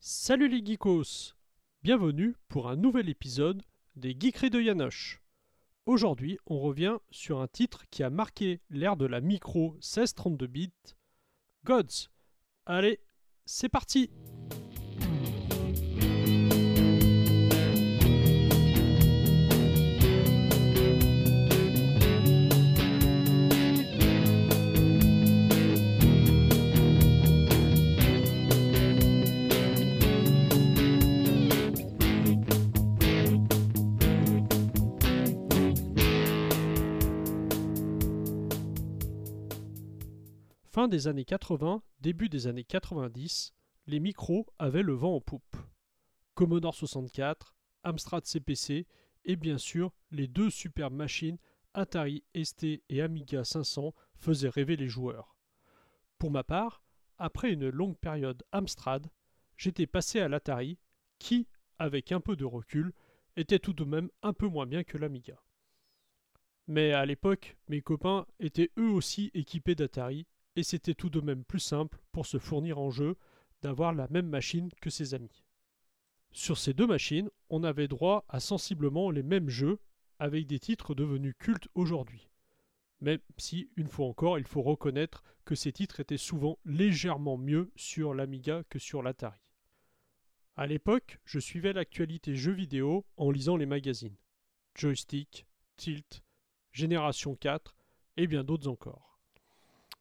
Salut les geekos Bienvenue pour un nouvel épisode des Geekeries de Yanoche. Aujourd'hui, on revient sur un titre qui a marqué l'ère de la micro 1632 bits, Gods. Allez, c'est parti Fin des années 80, début des années 90, les micros avaient le vent en poupe. Commodore 64, Amstrad CPC et bien sûr les deux superbes machines Atari ST et Amiga 500 faisaient rêver les joueurs. Pour ma part, après une longue période Amstrad, j'étais passé à l'Atari qui, avec un peu de recul, était tout de même un peu moins bien que l'Amiga. Mais à l'époque, mes copains étaient eux aussi équipés d'Atari et c'était tout de même plus simple pour se fournir en jeu d'avoir la même machine que ses amis. Sur ces deux machines, on avait droit à sensiblement les mêmes jeux avec des titres devenus cultes aujourd'hui. Même si, une fois encore, il faut reconnaître que ces titres étaient souvent légèrement mieux sur l'Amiga que sur l'Atari. À l'époque, je suivais l'actualité jeux vidéo en lisant les magazines Joystick, Tilt, Génération 4 et bien d'autres encore.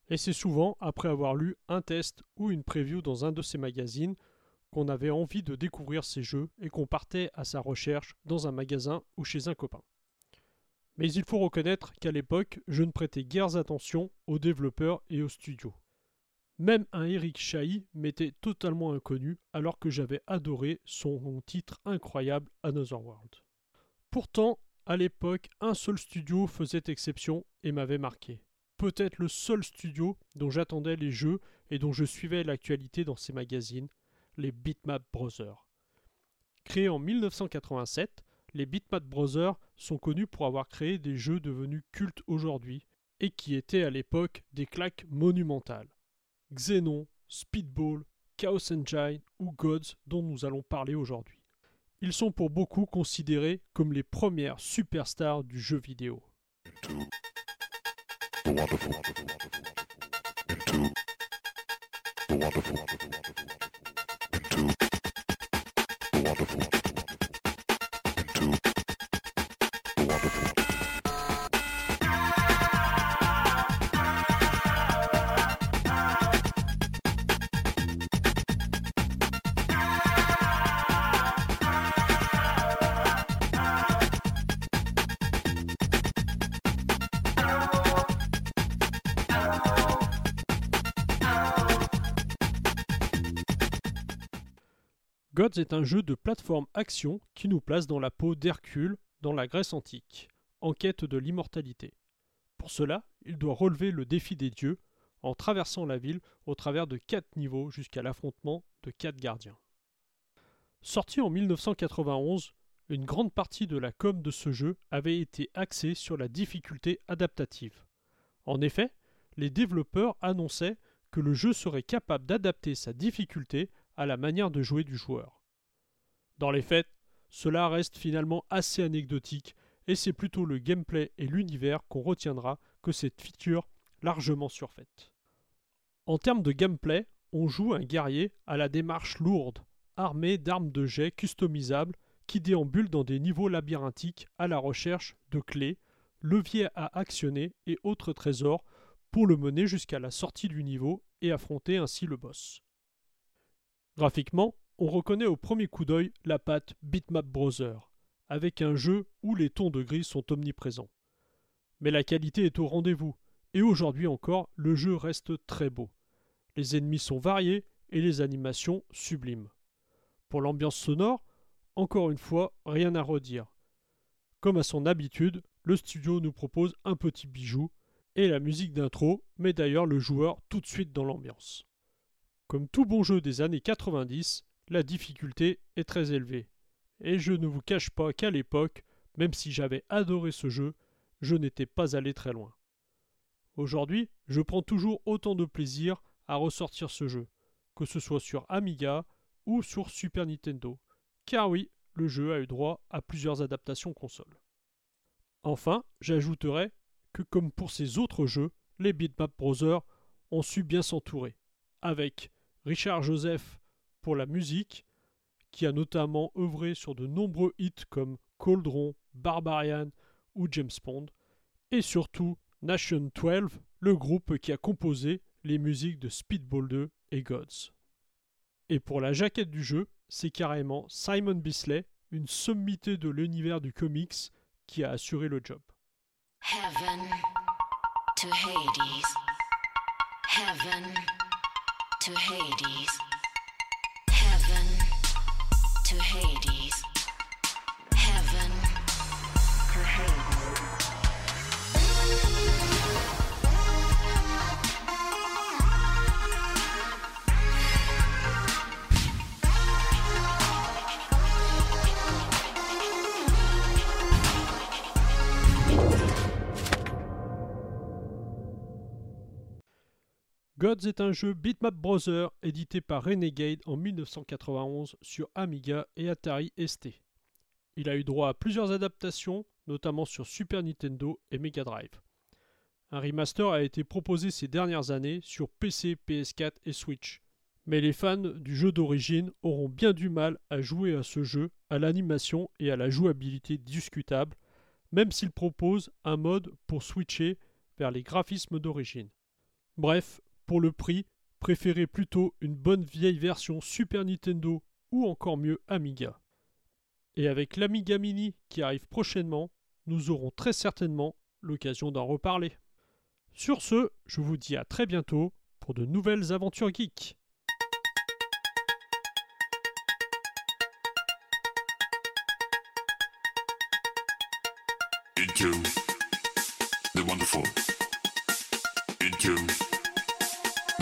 Et c'est souvent après avoir lu un test ou une preview dans un de ces magazines qu'on avait envie de découvrir ces jeux et qu'on partait à sa recherche dans un magasin ou chez un copain. Mais il faut reconnaître qu'à l'époque, je ne prêtais guère attention aux développeurs et aux studios. Même un Eric Chahi m'était totalement inconnu alors que j'avais adoré son titre incroyable Another World. Pourtant, à l'époque, un seul studio faisait exception et m'avait marqué peut-être le seul studio dont j'attendais les jeux et dont je suivais l'actualité dans ces magazines, les Bitmap Brothers. Créés en 1987, les Bitmap Brothers sont connus pour avoir créé des jeux devenus cultes aujourd'hui et qui étaient à l'époque des claques monumentales. Xenon, Speedball, Chaos Engine ou Gods dont nous allons parler aujourd'hui. Ils sont pour beaucoup considérés comme les premières superstars du jeu vidéo wonderful, into the wonderful, Gods est un jeu de plateforme action qui nous place dans la peau d'Hercule dans la Grèce antique, en quête de l'immortalité. Pour cela, il doit relever le défi des dieux en traversant la ville au travers de quatre niveaux jusqu'à l'affrontement de quatre gardiens. Sorti en 1991, une grande partie de la com de ce jeu avait été axée sur la difficulté adaptative. En effet, les développeurs annonçaient que le jeu serait capable d'adapter sa difficulté à la manière de jouer du joueur. Dans les faits, cela reste finalement assez anecdotique et c'est plutôt le gameplay et l'univers qu'on retiendra que cette feature largement surfaite. En termes de gameplay, on joue un guerrier à la démarche lourde, armé d'armes de jet customisables qui déambulent dans des niveaux labyrinthiques à la recherche de clés, leviers à actionner et autres trésors pour le mener jusqu'à la sortie du niveau et affronter ainsi le boss. Graphiquement, on reconnaît au premier coup d'œil la patte Bitmap Browser, avec un jeu où les tons de gris sont omniprésents. Mais la qualité est au rendez-vous, et aujourd'hui encore, le jeu reste très beau. Les ennemis sont variés et les animations sublimes. Pour l'ambiance sonore, encore une fois, rien à redire. Comme à son habitude, le studio nous propose un petit bijou, et la musique d'intro met d'ailleurs le joueur tout de suite dans l'ambiance. Comme tout bon jeu des années 90, la difficulté est très élevée. Et je ne vous cache pas qu'à l'époque, même si j'avais adoré ce jeu, je n'étais pas allé très loin. Aujourd'hui, je prends toujours autant de plaisir à ressortir ce jeu, que ce soit sur Amiga ou sur Super Nintendo. Car oui, le jeu a eu droit à plusieurs adaptations console. Enfin, j'ajouterai que comme pour ces autres jeux, les Bitmap Brothers ont su bien s'entourer, avec Richard Joseph pour la musique, qui a notamment œuvré sur de nombreux hits comme Coldron, Barbarian ou James Bond, et surtout Nation 12, le groupe qui a composé les musiques de Speedball 2 et Gods. Et pour la jaquette du jeu, c'est carrément Simon Bisley, une sommité de l'univers du comics, qui a assuré le job. To Hades. Heaven to Hades. Gods est un jeu Bitmap Browser édité par Renegade en 1991 sur Amiga et Atari ST. Il a eu droit à plusieurs adaptations, notamment sur Super Nintendo et Mega Drive. Un remaster a été proposé ces dernières années sur PC, PS4 et Switch. Mais les fans du jeu d'origine auront bien du mal à jouer à ce jeu, à l'animation et à la jouabilité discutable, même s'il propose un mode pour switcher vers les graphismes d'origine. Bref, pour le prix, préférez plutôt une bonne vieille version Super Nintendo ou encore mieux Amiga. Et avec l'Amiga Mini qui arrive prochainement, nous aurons très certainement l'occasion d'en reparler. Sur ce, je vous dis à très bientôt pour de nouvelles aventures geeks.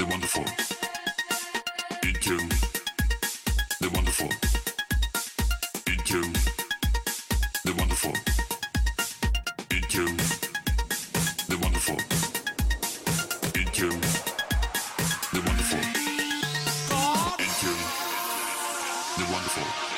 The wonderful. Into the wonderful. Into the wonderful. Into the wonderful. Into the wonderful. Into the wonderful